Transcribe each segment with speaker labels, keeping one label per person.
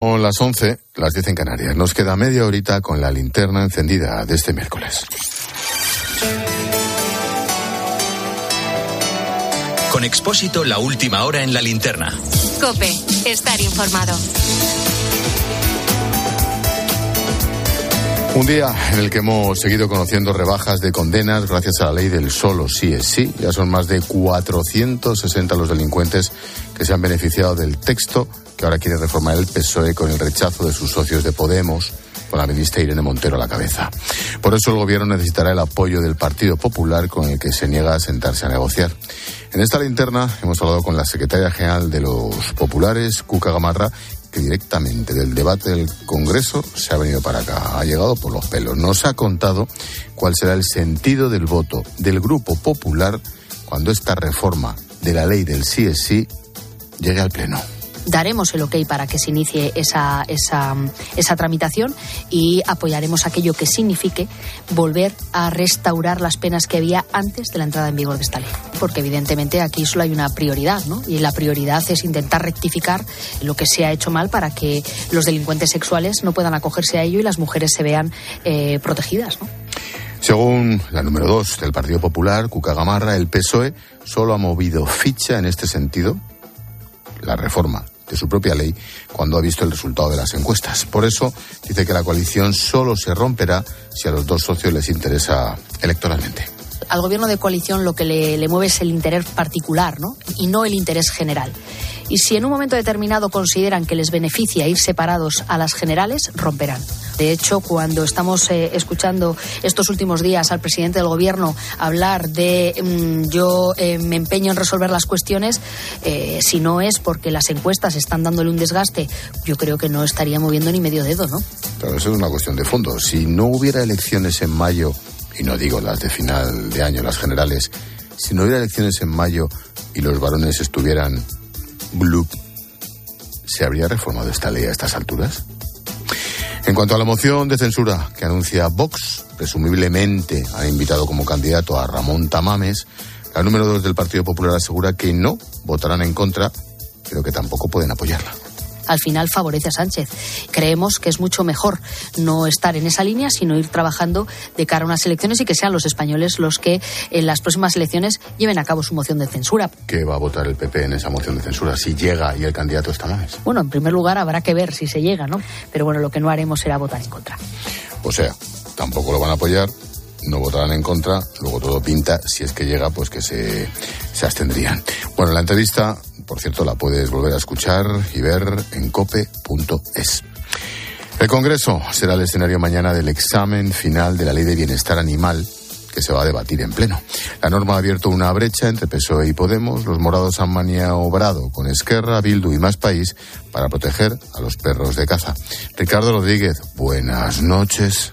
Speaker 1: Son las 11, las 10 en Canarias. Nos queda media horita con la linterna encendida de este miércoles.
Speaker 2: Con Expósito, la última hora en la linterna.
Speaker 3: Cope, estar informado.
Speaker 1: Un día en el que hemos seguido conociendo rebajas de condenas gracias a la ley del solo sí es sí. Ya son más de 460 los delincuentes que se han beneficiado del texto que ahora quiere reformar el PSOE con el rechazo de sus socios de Podemos, con la ministra Irene Montero a la cabeza. Por eso el gobierno necesitará el apoyo del Partido Popular con el que se niega a sentarse a negociar. En esta linterna hemos hablado con la secretaria general de los populares, Cuca Gamarra, que directamente del debate del Congreso se ha venido para acá, ha llegado por los pelos. Nos ha contado cuál será el sentido del voto del Grupo Popular cuando esta reforma de la ley del sí es sí llegue al Pleno
Speaker 4: daremos el ok para que se inicie esa, esa, esa tramitación y apoyaremos aquello que signifique volver a restaurar las penas que había antes de la entrada en vigor de esta ley. Porque evidentemente aquí solo hay una prioridad, ¿no? Y la prioridad es intentar rectificar lo que se ha hecho mal para que los delincuentes sexuales no puedan acogerse a ello y las mujeres se vean eh, protegidas, ¿no?
Speaker 1: Según la número dos del Partido Popular, Cuca Gamarra, el PSOE solo ha movido ficha en este sentido, la reforma de su propia ley cuando ha visto el resultado de las encuestas. Por eso dice que la coalición solo se romperá si a los dos socios les interesa electoralmente
Speaker 4: al gobierno de coalición lo que le, mueve es el interés particular ¿no? y no el interés general. Y si en un momento determinado consideran que les beneficia ir separados a las generales, romperán. De hecho, cuando estamos eh, escuchando estos últimos días al presidente del gobierno hablar de mm, yo eh, me empeño en resolver las cuestiones, eh, si no es porque las encuestas están dándole un desgaste, yo creo que no estaría moviendo ni medio dedo, ¿no?
Speaker 1: Pero eso es una cuestión de fondo. Si no hubiera elecciones en mayo, y no digo las de final de año, las generales, si no hubiera elecciones en mayo y los varones estuvieran blue, ¿se habría reformado esta ley a estas alturas? En cuanto a la moción de censura que anuncia Vox, presumiblemente ha invitado como candidato a Ramón Tamames, la número dos del Partido Popular asegura que no votarán en contra, pero que tampoco pueden apoyarla
Speaker 4: al final favorece a Sánchez. Creemos que es mucho mejor no estar en esa línea, sino ir trabajando de cara a unas elecciones y que sean los españoles los que en las próximas elecciones lleven a cabo su moción de censura.
Speaker 1: ¿Qué va a votar el PP en esa moción de censura si llega y el candidato está más?
Speaker 4: Bueno, en primer lugar habrá que ver si se llega, ¿no? Pero bueno, lo que no haremos será votar en contra.
Speaker 1: O sea, tampoco lo van a apoyar, no votarán en contra, luego todo pinta, si es que llega, pues que se, se abstendrían. Bueno, la entrevista por cierto, la puedes volver a escuchar y ver en cope.es. El Congreso será el escenario mañana del examen final de la Ley de Bienestar Animal que se va a debatir en pleno. La norma ha abierto una brecha entre PSOE y Podemos. Los morados han maniobrado con Esquerra, Bildu y Más País para proteger a los perros de caza. Ricardo Rodríguez, buenas noches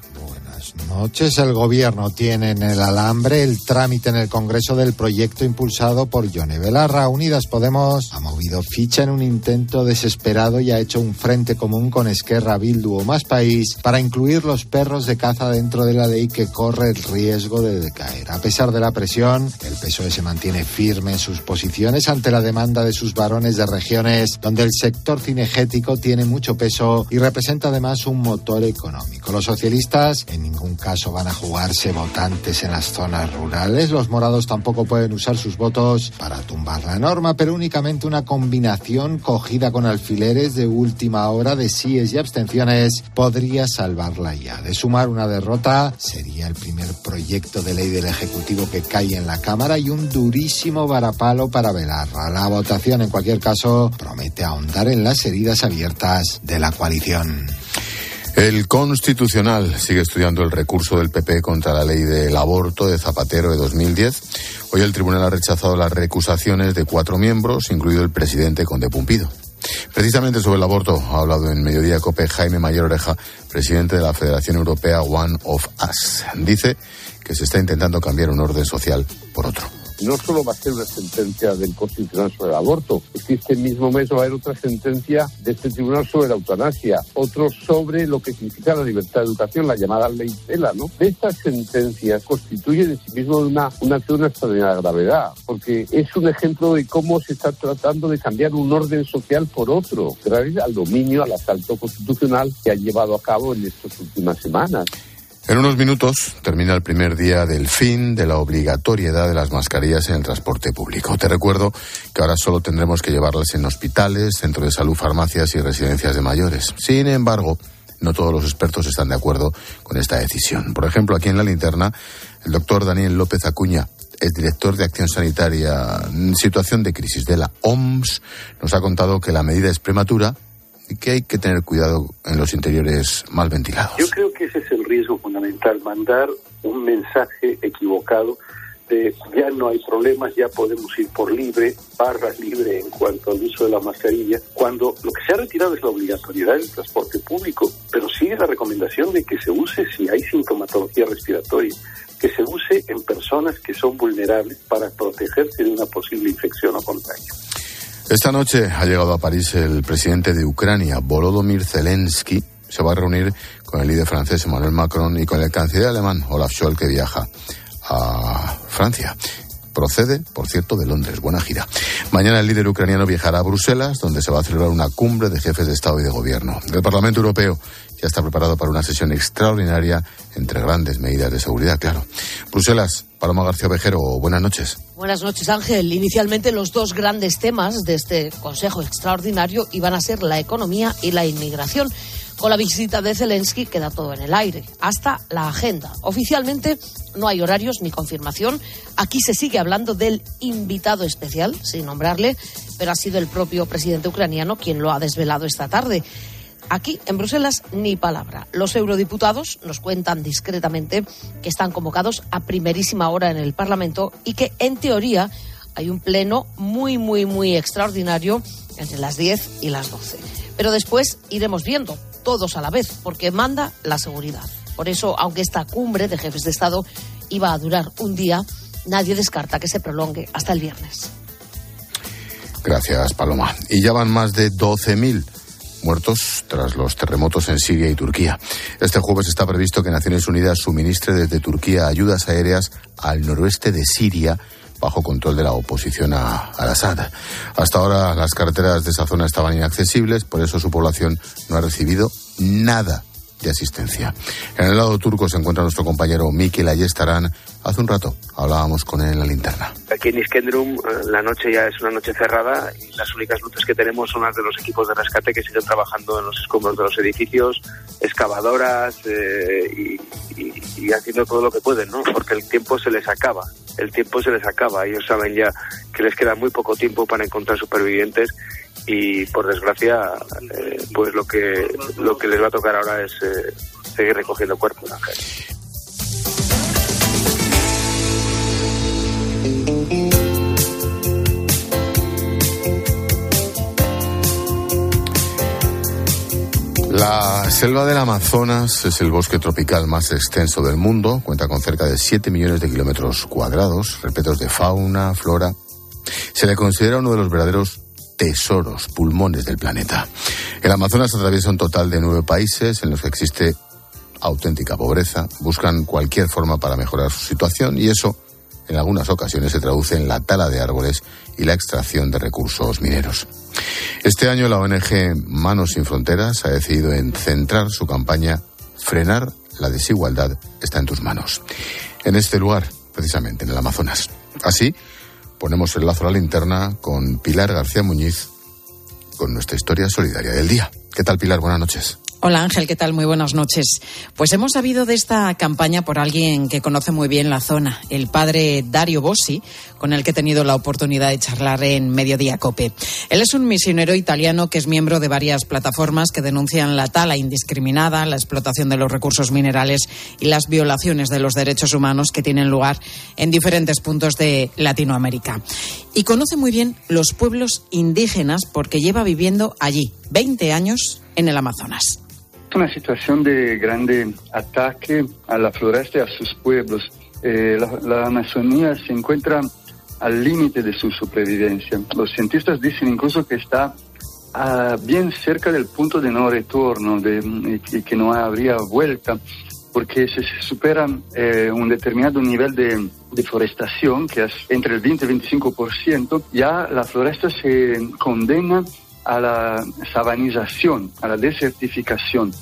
Speaker 5: noches. El Gobierno tiene en el alambre el trámite en el Congreso del proyecto impulsado por Yone Belarra. Unidas Podemos ha movido ficha en un intento desesperado y ha hecho un frente común con Esquerra, Bildu o Más País para incluir los perros de caza dentro de la ley que corre el riesgo de decaer. A pesar de la presión, el PSOE se mantiene firme en sus posiciones ante la demanda de sus varones de regiones donde el sector cinegético tiene mucho peso y representa además un motor económico. Los socialistas en ningún caso van a jugarse votantes en las zonas rurales. Los morados tampoco pueden usar sus votos para tumbar la norma, pero únicamente una combinación cogida con alfileres de última hora de síes y abstenciones podría salvarla ya. De sumar una derrota sería el primer proyecto de ley del Ejecutivo que cae en la Cámara y un durísimo varapalo para velarla. La votación, en cualquier caso, promete ahondar en las heridas abiertas de la coalición.
Speaker 1: El Constitucional sigue estudiando el recurso del PP contra la ley del aborto de Zapatero de 2010. Hoy el tribunal ha rechazado las recusaciones de cuatro miembros, incluido el presidente Conde Pumpido. Precisamente sobre el aborto ha hablado en Mediodía Cope Jaime Mayor Oreja, presidente de la Federación Europea One of Us. Dice que se está intentando cambiar un orden social por otro
Speaker 6: no solo va a ser una sentencia del Constitucional sobre el aborto, es que este mismo mes va a haber otra sentencia de este tribunal sobre la eutanasia, otro sobre lo que significa la libertad de educación, la llamada ley Tela, ¿no? Estas sentencias constituyen en sí mismo una, una acción de extraordinaria gravedad, porque es un ejemplo de cómo se está tratando de cambiar un orden social por otro, gracias al dominio, al asalto constitucional que ha llevado a cabo en estas últimas semanas.
Speaker 1: En unos minutos termina el primer día del fin de la obligatoriedad de las mascarillas en el transporte público. Te recuerdo que ahora solo tendremos que llevarlas en hospitales, centros de salud, farmacias y residencias de mayores. Sin embargo, no todos los expertos están de acuerdo con esta decisión. Por ejemplo, aquí en la linterna, el doctor Daniel López Acuña, el director de Acción Sanitaria en situación de crisis de la OMS, nos ha contado que la medida es prematura y que hay que tener cuidado en los interiores mal ventilados.
Speaker 7: Yo creo que ese es el riesgo fundamental, mandar un mensaje equivocado de ya no hay problemas, ya podemos ir por libre, barra libre en cuanto al uso de la mascarilla, cuando lo que se ha retirado es la obligatoriedad del transporte público, pero sigue la recomendación de que se use si hay sintomatología respiratoria, que se use en personas que son vulnerables para protegerse de una posible infección o contagio.
Speaker 1: Esta noche ha llegado a París el presidente de Ucrania, Volodymyr Zelensky. Se va a reunir con el líder francés Emmanuel Macron y con el canciller alemán Olaf Scholz, que viaja a Francia. Procede, por cierto, de Londres. Buena gira. Mañana el líder ucraniano viajará a Bruselas, donde se va a celebrar una cumbre de jefes de Estado y de Gobierno. El Parlamento Europeo ya está preparado para una sesión extraordinaria entre grandes medidas de seguridad, claro. Bruselas, Paloma García Vejero, buenas noches.
Speaker 8: Buenas noches, Ángel. Inicialmente los dos grandes temas de este Consejo Extraordinario iban a ser la economía y la inmigración. Con la visita de Zelensky queda todo en el aire, hasta la agenda. Oficialmente no hay horarios ni confirmación. Aquí se sigue hablando del invitado especial, sin nombrarle, pero ha sido el propio presidente ucraniano quien lo ha desvelado esta tarde. Aquí, en Bruselas, ni palabra. Los eurodiputados nos cuentan discretamente que están convocados a primerísima hora en el Parlamento y que, en teoría, hay un pleno muy, muy, muy extraordinario entre las 10 y las 12. Pero después iremos viendo, todos a la vez, porque manda la seguridad. Por eso, aunque esta cumbre de jefes de Estado iba a durar un día, nadie descarta que se prolongue hasta el viernes.
Speaker 1: Gracias, Paloma. Y ya van más de 12.000 muertos tras los terremotos en Siria y Turquía. Este jueves está previsto que Naciones Unidas suministre desde Turquía ayudas aéreas al noroeste de Siria bajo control de la oposición a, Al-Assad. Hasta ahora las carreteras de esa zona estaban inaccesibles, por eso su población no ha recibido nada de asistencia. En el lado turco se encuentra nuestro compañero Mikel Ayestarán. Hace un rato hablábamos con él en la linterna.
Speaker 9: Aquí en Iskendrum eh, la noche ya es una noche cerrada y las únicas luces que tenemos son las de los equipos de rescate que siguen trabajando en los escombros de los edificios, excavadoras eh, y, haciendo todo lo que pueden, ¿no? Porque el tiempo se les acaba, el tiempo se les acaba. Ellos saben ya que les queda muy poco tiempo para encontrar supervivientes y por desgracia eh, pues lo que lo que les va a tocar ahora es eh, seguir recogiendo cuerpos
Speaker 1: La selva del Amazonas es el bosque tropical más extenso del mundo, cuenta con cerca de 7 millones de kilómetros cuadrados, repletos de fauna, flora. Se le considera uno de los verdaderos tesoros, pulmones del planeta. El Amazonas atraviesa un total de nueve países en los que existe auténtica pobreza, buscan cualquier forma para mejorar su situación y eso en algunas ocasiones se traduce en la tala de árboles y la extracción de recursos mineros. Este año la ONG Manos sin Fronteras ha decidido en centrar su campaña Frenar la desigualdad está en tus manos. En este lugar, precisamente, en el Amazonas. Así, ponemos el lazo a la linterna con Pilar García Muñiz con nuestra historia solidaria del día. ¿Qué tal, Pilar? Buenas noches.
Speaker 10: Hola Ángel, ¿qué tal? Muy buenas noches. Pues hemos sabido de esta campaña por alguien que conoce muy bien la zona, el padre Dario Bossi, con el que he tenido la oportunidad de charlar en Mediodía Cope. Él es un misionero italiano que es miembro de varias plataformas que denuncian la tala indiscriminada, la explotación de los recursos minerales y las violaciones de los derechos humanos que tienen lugar en diferentes puntos de Latinoamérica. Y conoce muy bien los pueblos indígenas porque lleva viviendo allí 20 años en el Amazonas
Speaker 11: una situación de grande ataque a la floresta y a sus pueblos. Eh, la, Amazonía se encuentra al límite de su supervivencia. Los cientistas dicen incluso que está ah, bien cerca del punto de no retorno de, y, que no habría vuelta, porque si se supera eh, un determinado nivel de deforestación, que es entre el 20 y el 25%, ya la floresta se condena a la sabanización, a la desertificación.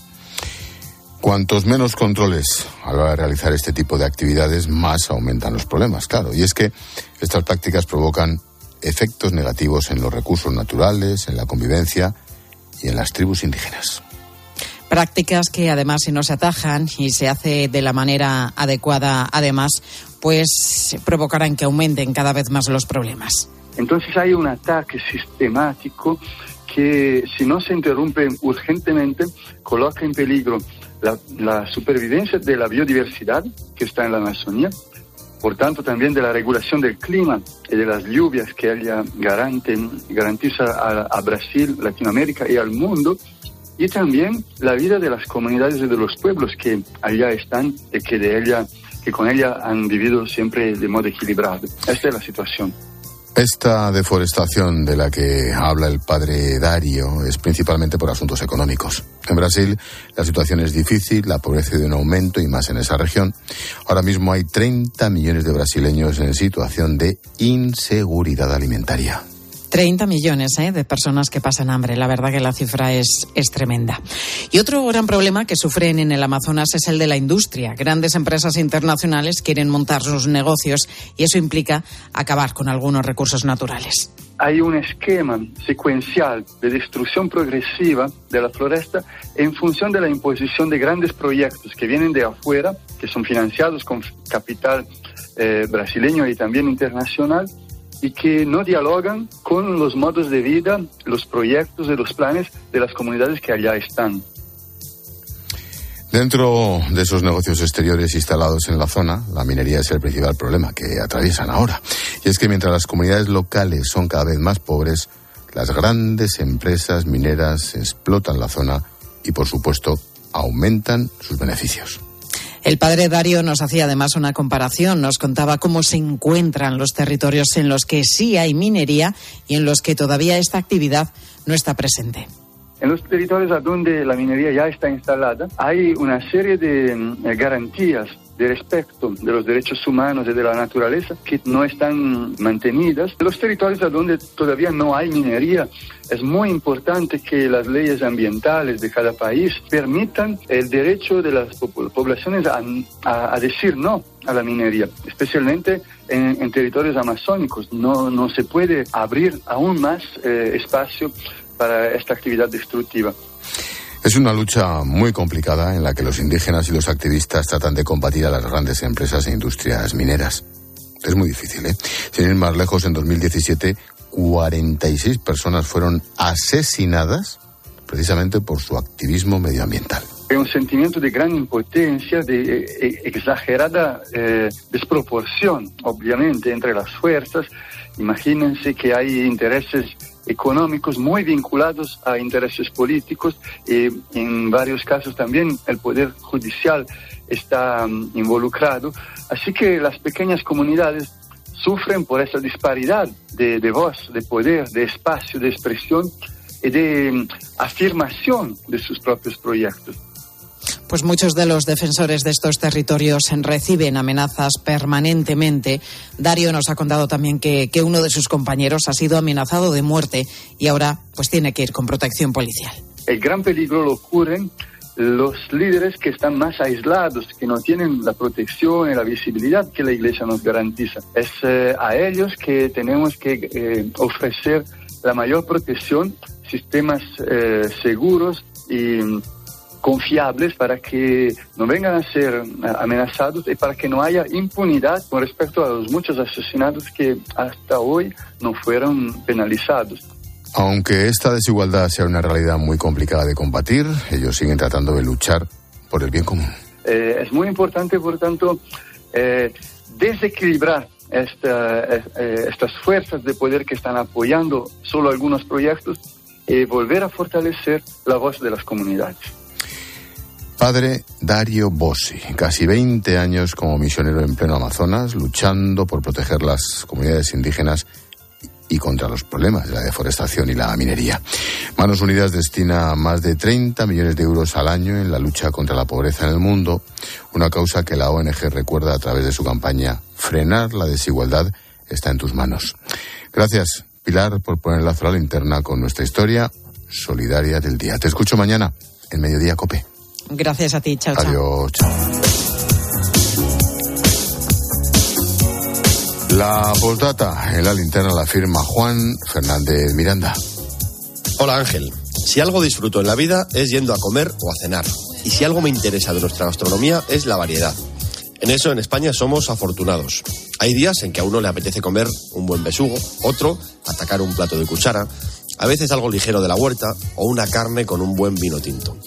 Speaker 1: Cuantos menos controles a la hora de realizar este tipo de actividades, más aumentan los problemas, claro. Y es que estas prácticas provocan efectos negativos en los recursos naturales, en la convivencia y en las tribus indígenas.
Speaker 10: Prácticas que además si no se atajan y se hace de la manera adecuada, además, pues provocarán que aumenten cada vez más los problemas.
Speaker 11: Entonces hay un ataque sistemático que si no se interrumpe urgentemente coloca en peligro la, supervivencia de la biodiversidad que está en la Amazonía, por tanto también de la regulación del clima y de las lluvias que ella garantiza a, Brasil, Latinoamérica y al mundo, y también la vida de las comunidades y de los pueblos que allá están y que, de ella, que con ella han vivido siempre de modo equilibrado. Esta es la situación.
Speaker 1: Esta deforestación de la que habla el padre Dario es principalmente por asuntos económicos. En Brasil la situación es difícil, la pobreza de un aumento y más en esa región. Ahora mismo hay 30 millones de brasileños en situación de inseguridad alimentaria.
Speaker 10: 30 millones ¿eh? de personas que pasan hambre. La verdad que la cifra es, es tremenda. Y otro gran problema que sufren en el Amazonas es el de la industria. Grandes empresas internacionales quieren montar sus negocios y eso implica acabar con algunos recursos naturales
Speaker 11: hay un esquema secuencial de destrucción progresiva de la floresta en función de la imposición de grandes proyectos que vienen de afuera, que son financiados con capital eh, brasileño y también internacional, y que no dialogan con los modos de vida, los proyectos y los planes de las comunidades que allá están.
Speaker 1: Dentro de esos negocios exteriores instalados en la zona, la minería es el principal problema que atraviesan ahora. Y es que mientras las comunidades locales son cada vez más pobres, las grandes empresas mineras explotan la zona y, por supuesto, aumentan sus beneficios.
Speaker 10: El padre Dario nos hacía además una comparación, nos contaba cómo se encuentran los territorios en los que sí hay minería y en los que todavía esta actividad no está presente.
Speaker 11: En los territorios donde la minería ya está instalada, hay una serie de mm, garantías de respeto de los derechos humanos y de la naturaleza que no están mantenidas. En los territorios donde todavía no hay minería, es muy importante que las leyes ambientales de cada país permitan el derecho de las poblaciones a, decir no a la minería, especialmente en, territorios amazónicos. No, no se puede abrir aún más eh, espacio para esta actividad destructiva.
Speaker 1: Es una lucha muy complicada en la que los indígenas y los activistas tratan de combatir a las grandes empresas e industrias mineras. Es muy difícil, ¿eh? Sin ir más lejos, en 2017, 46 personas fueron asesinadas precisamente por su activismo medioambiental.
Speaker 11: Hay un sentimiento de gran impotencia, de eh, eh, exagerada eh, desproporción, obviamente, entre las fuerzas. Imagínense que hay intereses económicos muy vinculados a intereses políticos y en varios casos también el poder judicial está mm, involucrado. Así que las pequeñas comunidades sufren por esa disparidad de, de voz, de poder, de espacio, de expresión y de mm, afirmación de sus propios proyectos.
Speaker 10: Pues muchos de los defensores de estos territorios reciben amenazas permanentemente. Dario nos ha contado también que, que uno de sus compañeros ha sido amenazado de muerte y ahora pues tiene que ir con protección policial.
Speaker 11: El gran peligro lo ocurren los líderes que están más aislados, que no tienen la protección y la visibilidad que la Iglesia nos garantiza. Es eh, a ellos que tenemos que eh, ofrecer la mayor protección, sistemas eh, seguros y confiables para que no vengan a ser amenazados y para que no haya impunidad con respecto a los muchos asesinatos que hasta hoy no fueron penalizados.
Speaker 1: Aunque esta desigualdad sea una realidad muy complicada de combatir, ellos siguen tratando de luchar por el bien común.
Speaker 11: Eh, es muy importante, por tanto, eh, desequilibrar esta, eh, estas fuerzas de poder que están apoyando solo algunos proyectos y volver a fortalecer la voz de las comunidades.
Speaker 1: Padre Dario Bossi, casi 20 años como misionero en pleno Amazonas, luchando por proteger las comunidades indígenas y contra los problemas de la deforestación y la minería. Manos Unidas destina más de 30 millones de euros al año en la lucha contra la pobreza en el mundo, una causa que la ONG recuerda a través de su campaña Frenar la desigualdad está en tus manos. Gracias, Pilar, por poner la a la linterna con nuestra historia solidaria del día. Te escucho mañana en Mediodía Cope.
Speaker 10: Gracias a ti, chao.
Speaker 1: Adiós, chao. La postdata en la linterna la firma Juan Fernández Miranda.
Speaker 12: Hola Ángel. Si algo disfruto en la vida es yendo a comer o a cenar. Y si algo me interesa de nuestra gastronomía es la variedad. En eso en España somos afortunados. Hay días en que a uno le apetece comer un buen besugo, otro atacar un plato de cuchara, a veces algo ligero de la huerta o una carne con un buen vino tinto.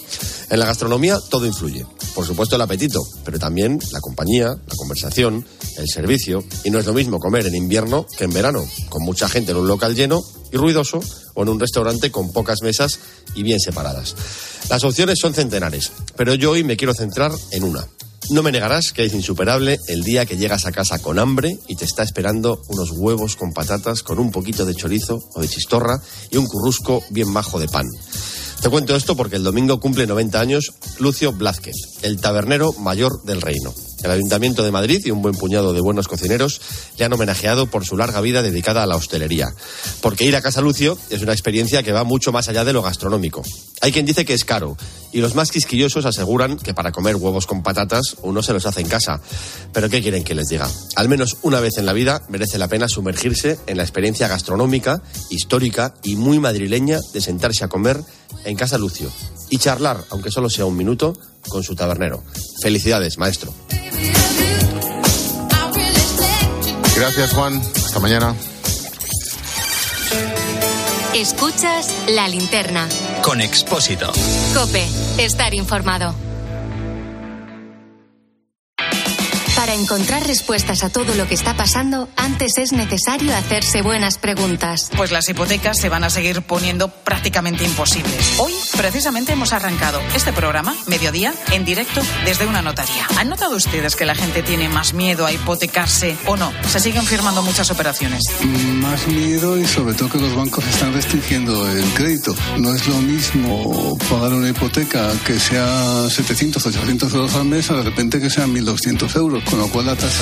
Speaker 12: En la gastronomía todo influye. Por supuesto el apetito, pero también la compañía, la conversación, el servicio. Y no es lo mismo comer en invierno que en verano, con mucha gente en un local lleno y ruidoso o en un restaurante con pocas mesas y bien separadas. Las opciones son centenares, pero yo hoy me quiero centrar en una. No me negarás que es insuperable el día que llegas a casa con hambre y te está esperando unos huevos con patatas con un poquito de chorizo o de chistorra y un currusco bien majo de pan. Te cuento esto porque el domingo cumple 90 años Lucio Blázquez, el tabernero mayor del reino. El Ayuntamiento de Madrid y un buen puñado de buenos cocineros le han homenajeado por su larga vida dedicada a la hostelería. Porque ir a Casa Lucio es una experiencia que va mucho más allá de lo gastronómico. Hay quien dice que es caro y los más quisquillosos aseguran que para comer huevos con patatas uno se los hace en casa. Pero ¿qué quieren que les diga? Al menos una vez en la vida merece la pena sumergirse en la experiencia gastronómica, histórica y muy madrileña de sentarse a comer en Casa Lucio y charlar, aunque solo sea un minuto, con su tabernero. Felicidades, maestro.
Speaker 1: Gracias, Juan. Hasta mañana.
Speaker 3: Escuchas la linterna.
Speaker 2: Con Expósito.
Speaker 3: Cope, estar informado. Para encontrar respuestas a todo lo que está pasando, antes es necesario hacerse buenas preguntas.
Speaker 13: Pues las hipotecas se van a seguir poniendo prácticamente imposibles. Hoy, precisamente, hemos arrancado este programa, mediodía, en directo desde una notaría. ¿Han notado ustedes que la gente tiene más miedo a hipotecarse o no? Se siguen firmando muchas operaciones.
Speaker 14: Más miedo y sobre todo que los bancos están restringiendo el crédito. No es lo mismo pagar una hipoteca que sea 700, 800 euros al mes a de repente que sean 1.200 euros con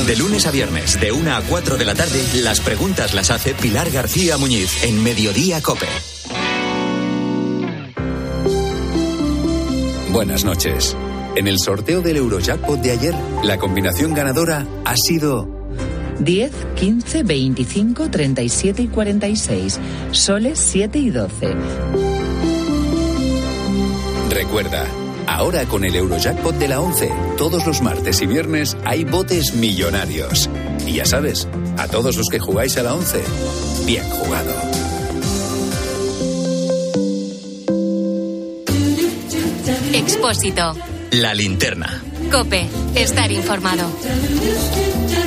Speaker 2: de... lunes a viernes, de 1 a 4 de la tarde, las preguntas las hace Pilar García Muñiz en Mediodía Cope. Buenas noches. En el sorteo del Eurojackpot de ayer, la combinación ganadora ha sido
Speaker 15: 10, 15, 25, 37 y 46. Soles 7 y 12.
Speaker 2: Recuerda, Ahora con el Eurojackpot de la 11, todos los martes y viernes hay botes millonarios. Y ya sabes, a todos los que jugáis a la 11, bien jugado.
Speaker 3: Expósito.
Speaker 2: La linterna.
Speaker 3: Cope, estar informado.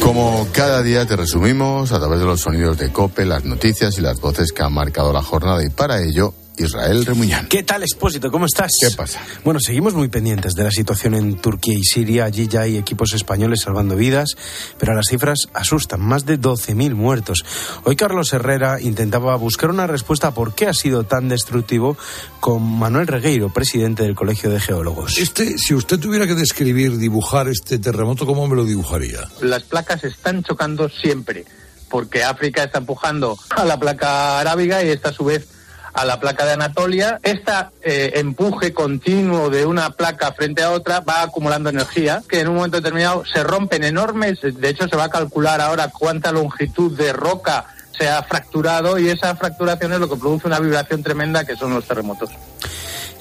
Speaker 1: Como cada día te resumimos a través de los sonidos de Cope, las noticias y las voces que han marcado la jornada y para ello Israel Remuñán.
Speaker 16: ¿Qué tal, Expósito? ¿Cómo estás?
Speaker 1: ¿Qué pasa?
Speaker 16: Bueno, seguimos muy pendientes de la situación en Turquía y Siria. Allí ya hay equipos españoles salvando vidas, pero las cifras asustan. Más de 12.000 muertos. Hoy Carlos Herrera intentaba buscar una respuesta a por qué ha sido tan destructivo con Manuel Regueiro, presidente del Colegio de Geólogos.
Speaker 17: Este, si usted tuviera que describir, dibujar este terremoto, ¿cómo me lo dibujaría?
Speaker 18: Las placas están chocando siempre, porque África está empujando a la placa arábiga y esta a su vez a la placa de Anatolia. Este empuje continuo de una placa frente a otra va acumulando energía que en un momento determinado se rompen enormes. De hecho, se va a calcular ahora cuánta longitud de roca se ha fracturado y esa fracturación es lo que produce una vibración tremenda que son los terremotos.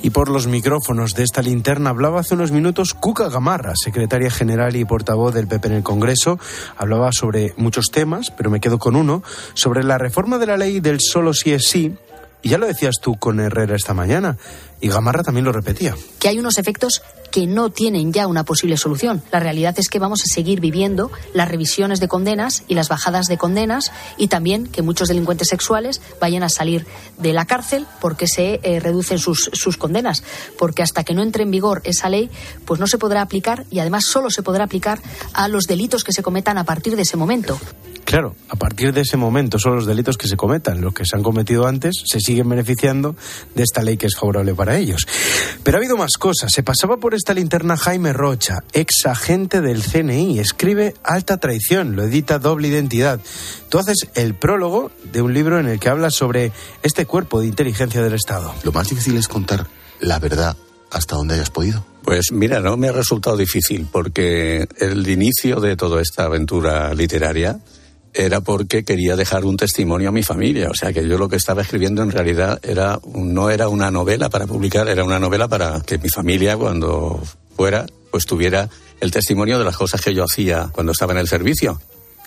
Speaker 16: Y por los micrófonos de esta linterna hablaba hace unos minutos Cuca Gamarra, secretaria general y portavoz del PP en el Congreso. Hablaba sobre muchos temas, pero me quedo con uno, sobre la reforma de la ley del solo sí es sí Y ya lo decías tú con Herrera esta mañana, y Gamarra también lo repetía.
Speaker 4: Que hay unos efectos que no tienen ya una posible solución. La realidad es que vamos a seguir viviendo las revisiones de condenas y las bajadas de condenas y también que muchos delincuentes sexuales vayan a salir de la cárcel porque se eh, reducen sus, sus condenas. Porque hasta que no entre en vigor esa ley, pues no se podrá aplicar y además solo se podrá aplicar a los delitos que se cometan a partir de ese momento.
Speaker 16: Claro, a partir de ese momento son los delitos que se cometan. Los que se han cometido antes se siguen beneficiando de esta ley que es favorable para ellos. Pero ha habido más cosas. Se pasaba por esta linterna Jaime Rocha, ex agente del CNI. Escribe Alta Traición, lo edita Doble Identidad. Tú haces el prólogo de un libro en el que hablas sobre este cuerpo de inteligencia del Estado.
Speaker 1: Lo más difícil es contar la verdad hasta donde hayas podido.
Speaker 19: Pues mira, no me ha resultado difícil porque el inicio de toda esta aventura literaria era porque quería dejar un testimonio a mi familia. O sea que yo lo que estaba escribiendo en realidad era no era una novela para publicar, era una novela para que mi familia cuando fuera pues tuviera el testimonio de las cosas que yo hacía cuando estaba en el servicio.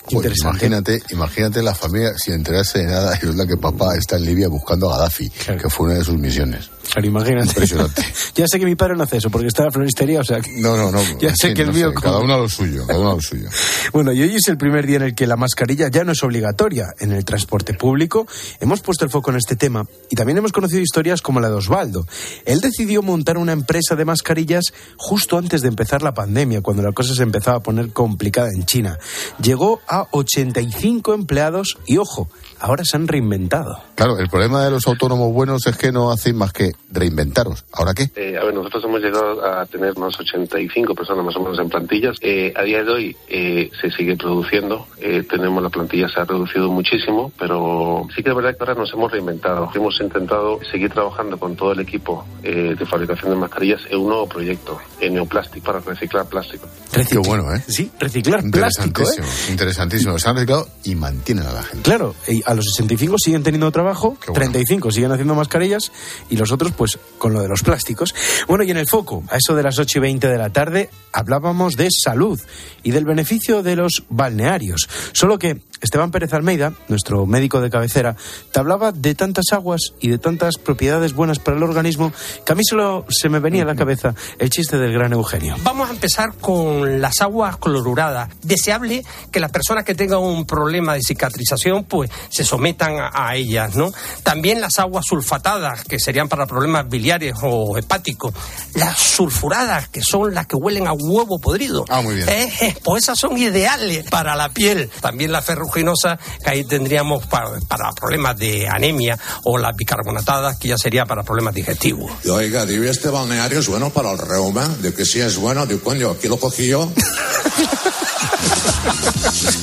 Speaker 1: Joder, imagínate, imagínate la familia sin enterarse de nada y resulta que papá está en Libia buscando a Gaddafi, que fue una de sus misiones.
Speaker 16: Claro, imagínate.
Speaker 1: Impresionante.
Speaker 16: ya sé que mi padre no hace eso porque está en la floristería, o sea. que-
Speaker 1: No, no, no.
Speaker 16: Ya sé que el
Speaker 1: no
Speaker 16: mío.
Speaker 1: sé, Cada uno a lo suyo, cada uno a lo suyo.
Speaker 16: Bueno, y hoy es el primer día en el que la mascarilla ya no es obligatoria en el transporte público. Hemos puesto el foco en este tema y también hemos conocido historias como la de Osvaldo. Él decidió montar una empresa de mascarillas justo antes de empezar la pandemia, cuando la cosa se empezaba a poner complicada en China. Llegó a 85 empleados y, ojo, ahora se han reinventado.
Speaker 1: Claro, el problema de los autónomos buenos es que no hacen más que reinventaros. ¿Ahora qué?
Speaker 9: Eh, a ver, nosotros hemos llegado a tener unos 85 personas más o menos en plantillas. Eh, a día de hoy eh, se sigue produciendo. Eh, tenemos la plantilla se ha reducido muchísimo, pero sí que es verdad que ahora nos hemos reinventado. Hemos intentado seguir trabajando con todo el equipo eh, de fabricación de mascarillas en un nuevo proyecto, en neoplástico, para reciclar plástico.
Speaker 1: Qué bueno, ¿eh?
Speaker 16: Sí, reciclar plástico, ¿eh?
Speaker 1: Interesantísimo, interesantísimo. Se han reciclado y mantienen a la gente.
Speaker 16: Claro, y a los 65 siguen teniendo trabajo, 35 siguen haciendo mascarillas y los otros pues con lo de los plásticos. Bueno, y en el foco, a eso de las 8 y 20 de la tarde, hablábamos de salud y del beneficio de los balnearios. Solo que Esteban Pérez Almeida, nuestro médico de cabecera, te hablaba de tantas aguas y de tantas propiedades buenas para el organismo que a mí solo se me venía a la cabeza el chiste del gran Eugenio.
Speaker 20: Vamos a empezar con las aguas cloruradas. Deseable que las personas que tengan un problema de cicatrización pues se sometan a, ellas, ¿no? También las aguas sulfatadas, que serían para problemas biliares o hepáticos. Las sulfuradas, que son las que huelen a huevo podrido.
Speaker 1: Ah, muy bien.
Speaker 20: Eh, eh, pues esas son ideales para la piel. También la que ahí tendríamos pa- para problemas de anemia, o las bicarbonatadas, que ya sería para problemas digestivos.
Speaker 21: Y oiga, digo, este balneario es bueno para el reuma. De que sí es bueno, de coño, aquí lo cogí yo.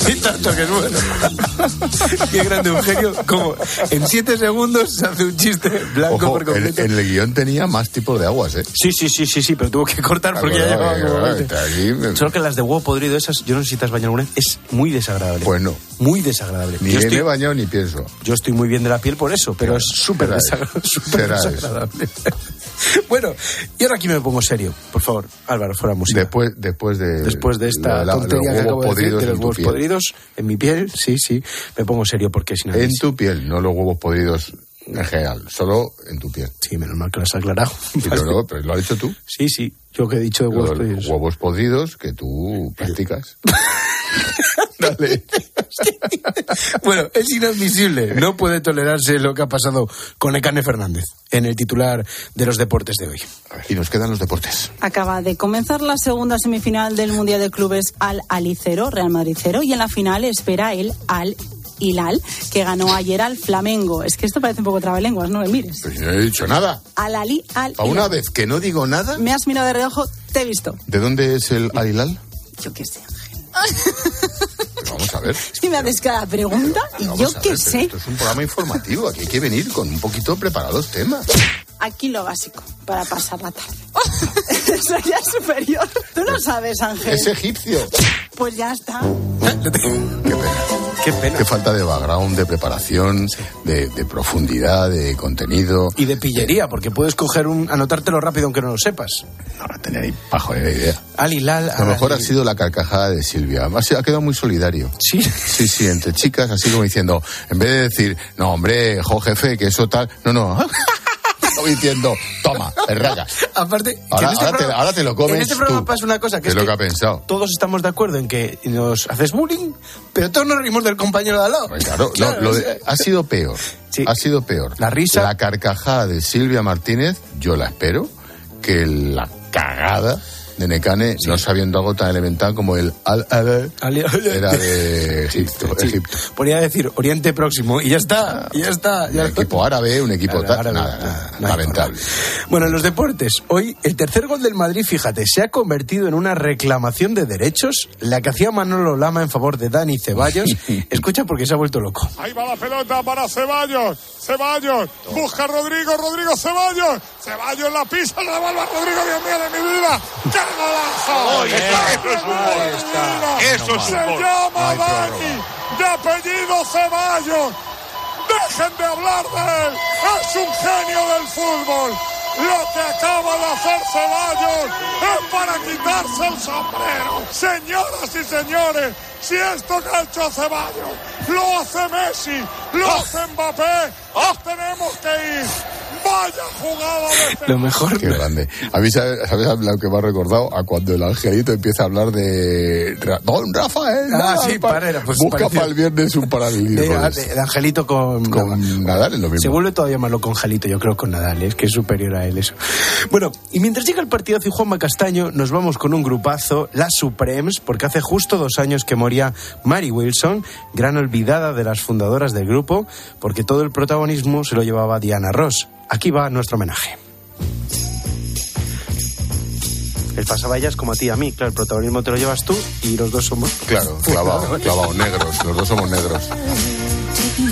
Speaker 16: Y tanto que es bueno. Qué grande Eugenio, como en siete segundos se hace un chiste blanco
Speaker 1: Ojo,
Speaker 16: por
Speaker 1: en,
Speaker 16: completo.
Speaker 1: en el guion tenía más tipos de aguas, ¿eh?
Speaker 16: Sí, sí, sí, sí, sí, pero tuvo que cortar porque ya llevaba
Speaker 1: claro,
Speaker 16: como
Speaker 1: claro,
Speaker 16: 20.
Speaker 1: está aquí, me-
Speaker 16: Solo que las de huevo podrido, esas, yo no sé si te has bañado alguna vez, es muy desagradable.
Speaker 1: Pues no.
Speaker 16: Muy desagradable.
Speaker 1: Ni
Speaker 16: yo,
Speaker 1: me
Speaker 16: estoy,
Speaker 1: he bañado ni pienso.
Speaker 16: yo estoy muy bien de la piel por eso, pero es súper desagradable. bueno, y ahora aquí me pongo serio. Por favor, Álvaro, fuera música.
Speaker 1: Después, después de.
Speaker 16: Después de esta
Speaker 1: la-
Speaker 16: tontería que acabo de decir, de los huevos
Speaker 1: piel.
Speaker 16: podridos en mi piel, sí, sí, me pongo serio porque si no...
Speaker 1: En tu piel, no los huevos podridos en general, solo en tu piel.
Speaker 16: Sí, menos mal que lo has aclarado.
Speaker 1: Sí, pero, no, pero lo has dicho tú.
Speaker 16: Sí, sí, yo que he dicho de huevos podridos.
Speaker 1: huevos podridos que tú practicas. Dale.
Speaker 16: Bueno, es inadmisible. No puede tolerarse lo que ha pasado con Ecane Fernández en el titular de los deportes de hoy.
Speaker 1: Y nos quedan los deportes.
Speaker 22: Acaba de comenzar la segunda semifinal del Mundial de Clubes al Ali 0, Real Madrid 0, y en la final espera el Al Hilal, que ganó ayer al Flamengo. Es que esto parece un poco trabalenguas, no me mires.
Speaker 1: Pues no he dicho nada.
Speaker 22: Al Ali, al
Speaker 1: A una
Speaker 22: Hilal.
Speaker 1: vez que no digo nada,
Speaker 22: Me has mirado de reojo, te he visto.
Speaker 1: ¿de dónde es el Alilal?
Speaker 22: Yo qué sé.
Speaker 1: Vamos a ver.
Speaker 22: Es que me haces cada pregunta y yo qué
Speaker 1: ver,
Speaker 22: sé.
Speaker 1: Esto es un programa informativo. Aquí hay que venir con un poquito preparados temas.
Speaker 22: Aquí lo básico para pasar la tarde. Eso ya es superior. Tú lo sabes, Ángel.
Speaker 1: Es egipcio.
Speaker 22: Pues ya está.
Speaker 16: Qué Qué pena.
Speaker 1: Qué falta de background, de preparación, de, de profundidad, de contenido.
Speaker 16: Y de pillería, porque puedes coger un, anotártelo rápido aunque no lo sepas.
Speaker 1: No, tenía ni bajo de idea.
Speaker 16: Al Hilal.
Speaker 1: A lo mejor ha sido la carcajada de Silvia. Además, ha quedado muy solidario.
Speaker 16: Sí.
Speaker 1: Sí, sí, entre chicas, así como diciendo, en vez de decir, no, hombre, jo, jefe, que eso tal. No, no. Como diciendo, toma, perracas.
Speaker 16: Aparte, que
Speaker 1: Ahora,
Speaker 16: este
Speaker 1: ahora te,
Speaker 16: programa-
Speaker 1: ahora te lo comes.
Speaker 16: En este programa
Speaker 1: tú.
Speaker 16: pasa una cosa, que
Speaker 1: ¿Qué
Speaker 16: es
Speaker 1: es lo
Speaker 16: que
Speaker 1: que ha pensado?
Speaker 16: todos estamos de acuerdo en que nos haces bullying, pero todos nos reímos del compañero de al lado.
Speaker 1: Pues Claro,
Speaker 16: Claro,
Speaker 1: no, lo de- ha sido peor. Ha sido peor.
Speaker 16: La risa.
Speaker 1: La carcajada de Silvia Martínez, yo la espero, que la cagada de Necane, no sabiendo algo tan elemental como el al, al- era de Egipto. Egipto.
Speaker 16: Podría decir Oriente Próximo y ya está, y ya está. Ya
Speaker 1: Un equipo árabe, un equipo
Speaker 16: árabe,
Speaker 1: nada, nada, lamentable.
Speaker 16: Bueno, en los deportes, hoy el tercer gol del Madrid, fíjate, se ha convertido en una reclamación de derechos, la que hacía Manolo Lama en favor de Dani Ceballos. Escucha porque se ha vuelto loco.
Speaker 23: Ahí va la pelota para Ceballos. Ceballos. Busca a Rodrigo. Rodrigo Ceballos. Ceballos la pisa. La devuelve a Rodrigo. Dios mío de mi vida. ¡Qué golazo!
Speaker 24: Ahí está, eso es.
Speaker 23: Ahí está.
Speaker 24: Eso es
Speaker 23: Se llama Dani. De apellido Ceballos. Dejen de hablar de él. Es un genio del fútbol. Lo que acaba de hacer Ceballos es para quitarse el sombrero. Señoras y señores, si esto que ha hecho Ceballos lo hace Messi, lo hace Mbappé, os tenemos que ir. Vaya jugada de
Speaker 16: Lo mejor.
Speaker 1: Qué grande. A mí, ¿sabes, sabes lo que me ha recordado? A cuando el angelito empieza a hablar de Ra- Don Rafael.
Speaker 16: Ah,
Speaker 1: Nadal,
Speaker 16: sí,
Speaker 1: pa-
Speaker 16: para, pues
Speaker 1: Busca para el viernes un paralelismo.
Speaker 16: De,
Speaker 1: de
Speaker 16: de- de Angelito con,
Speaker 1: Con Nadal es lo mismo.
Speaker 16: Se vuelve todavía más loco Angelito, yo creo, con Nadal, es que es superior a él eso. Bueno, y mientras llega el partido y Juanma Castaño, nos vamos con un grupazo, las Supremes, porque hace justo dos años que moría Mary Wilson, gran olvidada de las fundadoras del grupo, porque todo el protagonismo se lo llevaba Diana Ross. Aquí va nuestro homenaje. El pasabayas como a ti y a mí, claro, el protagonismo te lo llevas tú y los dos somos...
Speaker 1: Claro, clavado, clavado, negros. Los dos somos negros.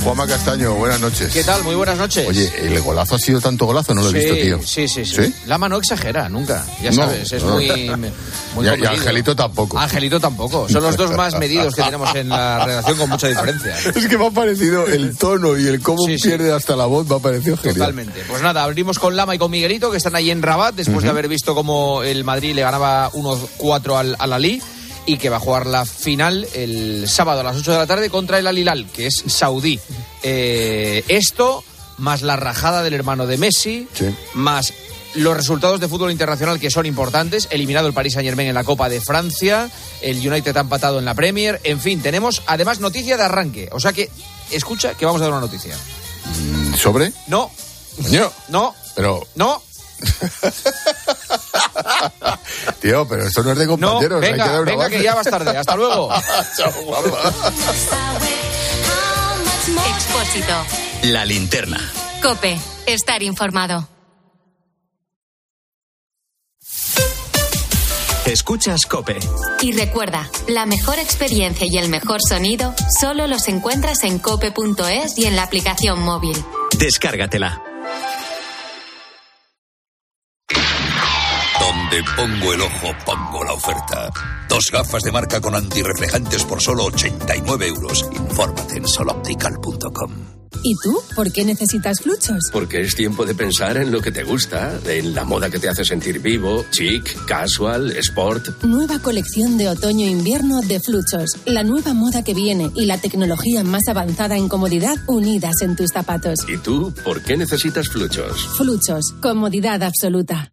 Speaker 1: Juanma Castaño, buenas noches.
Speaker 25: ¿Qué tal? Muy buenas noches.
Speaker 1: Oye, ¿el golazo ha sido tanto golazo? No lo he
Speaker 25: sí,
Speaker 1: visto, tío.
Speaker 25: Sí, sí, sí, Lama no exagera nunca, ya
Speaker 1: No,
Speaker 25: sabes, es
Speaker 1: no.
Speaker 25: muy, muy
Speaker 1: Y-. Angelito tampoco.
Speaker 25: Angelito tampoco. Son los dos más medidos que tenemos en la redacción con mucha diferencia.
Speaker 1: Es que me ha parecido el tono y el cómo pierde hasta la voz, me ha parecido genial.
Speaker 25: Totalmente. Pues nada, abrimos con Lama y con Miguelito, que están ahí en Rabat, después de haber visto cómo el Madrid le ganaba 1-4 al, al Ali y que va a jugar la final el sábado a las 8 de la tarde contra el Al Hilal, que es saudí. Eh, esto, más la rajada del hermano de Messi, más los resultados de fútbol internacional que son importantes, eliminado el Paris Saint Germain en la Copa de Francia, el United ha empatado en la Premier, en fin, tenemos además noticia de arranque, o sea que escucha que vamos a dar una noticia.
Speaker 1: ¿Sobre?
Speaker 25: No.
Speaker 1: Coño.
Speaker 25: No.
Speaker 1: Pero,
Speaker 25: No.
Speaker 1: tío, pero esto no es de
Speaker 25: No,
Speaker 1: compañeros. hay que dar
Speaker 25: venga, venga que ya vas tarde. Hasta luego.
Speaker 1: Chao, guapa.
Speaker 3: Expósito.
Speaker 2: La linterna.
Speaker 3: Cope. Estar informado.
Speaker 2: Escuchas Cope.
Speaker 3: Y recuerda, la mejor experiencia y el mejor sonido solo los encuentras en cope.es y en la aplicación móvil.
Speaker 2: Descárgatela.
Speaker 26: Donde pongo el ojo, pongo la oferta. Dos gafas de marca con antirreflejantes por solo 89 euros. Infórmate en soloptical.com.
Speaker 27: ¿Y tú? ¿Por qué necesitas fluchos?
Speaker 28: Porque es tiempo de pensar en lo que te gusta, en la moda que te hace sentir vivo, chic, casual, sport.
Speaker 27: Nueva colección de otoño-invierno de Fluchos. La nueva moda que viene y la tecnología más avanzada en comodidad unidas en tus zapatos.
Speaker 28: ¿Y tú por qué necesitas fluchos?
Speaker 27: Fluchos. Comodidad absoluta.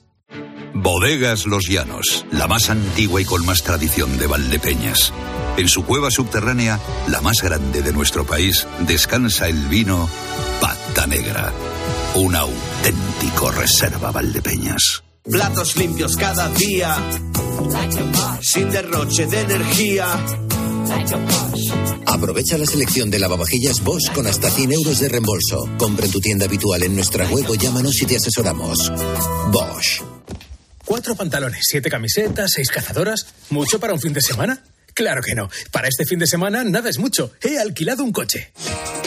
Speaker 26: Bodegas Los Llanos, la más antigua y con más tradición de Valdepeñas. En su cueva subterránea, la más grande de nuestro país, descansa el vino Pata Negra, un auténtico reserva Valdepeñas.
Speaker 29: Platos limpios cada día, sin derroche de energía.
Speaker 30: Aprovecha la selección de lavavajillas Bosch con hasta 100 euros de reembolso. Compra en tu tienda habitual en nuestra web o llámanos y te asesoramos. Bosch.
Speaker 24: Cuatro pantalones, siete camisetas, seis cazadoras. ¿Mucho para un fin de semana? Claro que no. Para este fin de semana nada es mucho. He alquilado un coche.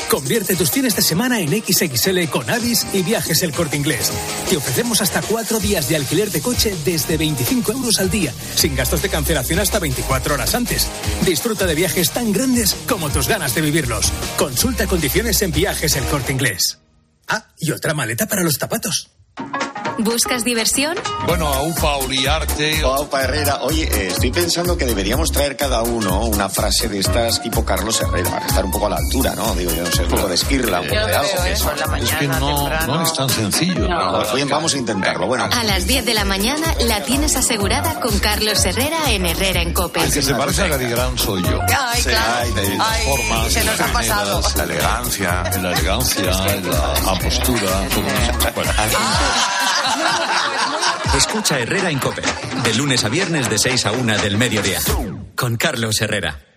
Speaker 24: Convierte tus fines de semana en XXL con Avis y Viajes El Corte Inglés. Te ofrecemos hasta cuatro días de alquiler de coche desde 25 euros al día, sin gastos de cancelación hasta 24 horas antes. Disfruta de viajes tan grandes como tus ganas de vivirlos. Consulta condiciones en Viajes El Corte Inglés. Ah, y otra maleta para los zapatos.
Speaker 3: ¿Buscas diversión?
Speaker 31: Bueno, a Upa Uriarte.
Speaker 32: O a Upa Herrera. Oye, eh, estoy pensando que deberíamos traer cada uno una frase de estas tipo Carlos Herrera, para estar un poco a la altura, ¿no? Digo, yo no sé, un poco de esquirla, un poco de algo.
Speaker 31: es que no, no es tan sencillo.
Speaker 32: Oye, vamos a intentarlo. Bueno,
Speaker 3: A las 10 de la mañana la tienes asegurada con Carlos Herrera en Herrera en Cope.
Speaker 31: El que se parece a Gary Grant soy yo.
Speaker 3: Ay, claro.
Speaker 31: de
Speaker 3: Ay,
Speaker 31: formas,
Speaker 3: se nos ha pasado.
Speaker 31: la elegancia, la elegancia, la, la postura. todo eso. Bueno.
Speaker 2: Escucha Herrera en Cope, de lunes a viernes de 6 a 1 del mediodía, con Carlos Herrera.